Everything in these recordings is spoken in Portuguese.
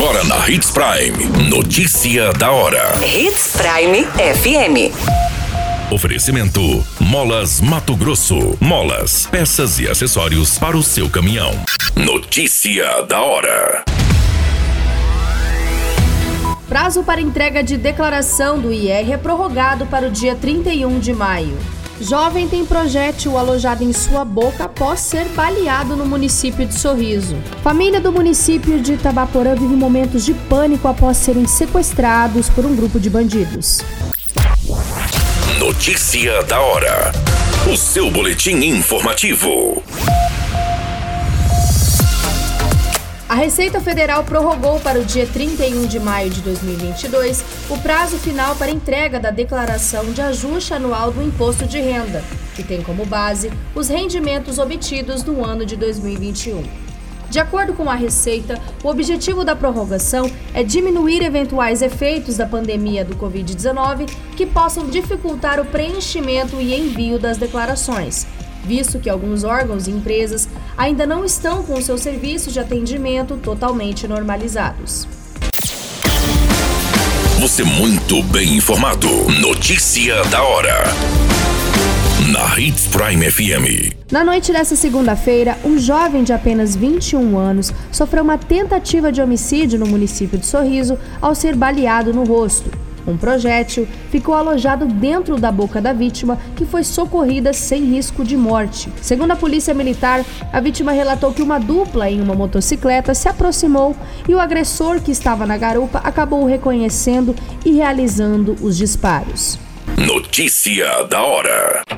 Agora na Hits Prime. Notícia da hora. Hits Prime FM. Oferecimento: Molas Mato Grosso. Molas, peças e acessórios para o seu caminhão. Notícia da hora. Prazo para entrega de declaração do IR é prorrogado para o dia 31 de maio. Jovem tem projétil alojado em sua boca após ser baleado no município de Sorriso. Família do município de Itabaporã vive momentos de pânico após serem sequestrados por um grupo de bandidos. Notícia da hora. O seu boletim informativo. A Receita Federal prorrogou para o dia 31 de maio de 2022 o prazo final para entrega da declaração de ajuste anual do imposto de renda, que tem como base os rendimentos obtidos no ano de 2021. De acordo com a Receita, o objetivo da prorrogação é diminuir eventuais efeitos da pandemia do Covid-19 que possam dificultar o preenchimento e envio das declarações visto que alguns órgãos e empresas ainda não estão com seus serviços de atendimento totalmente normalizados. Você muito bem informado. Notícia da hora. Na Hits Prime FM. Na noite dessa segunda-feira, um jovem de apenas 21 anos sofreu uma tentativa de homicídio no município de Sorriso ao ser baleado no rosto. Um projétil ficou alojado dentro da boca da vítima, que foi socorrida sem risco de morte. Segundo a polícia militar, a vítima relatou que uma dupla em uma motocicleta se aproximou e o agressor que estava na garupa acabou reconhecendo e realizando os disparos. Notícia da hora.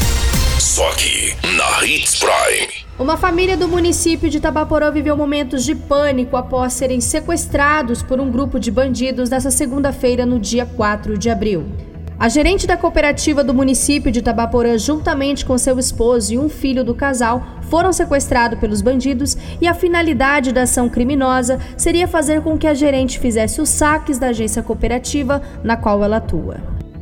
Só aqui na Hits Prime. Uma família do município de Tabaporã viveu momentos de pânico após serem sequestrados por um grupo de bandidos nesta segunda-feira, no dia 4 de abril. A gerente da cooperativa do município de Tabaporã, juntamente com seu esposo e um filho do casal, foram sequestrados pelos bandidos e a finalidade da ação criminosa seria fazer com que a gerente fizesse os saques da agência cooperativa na qual ela atua.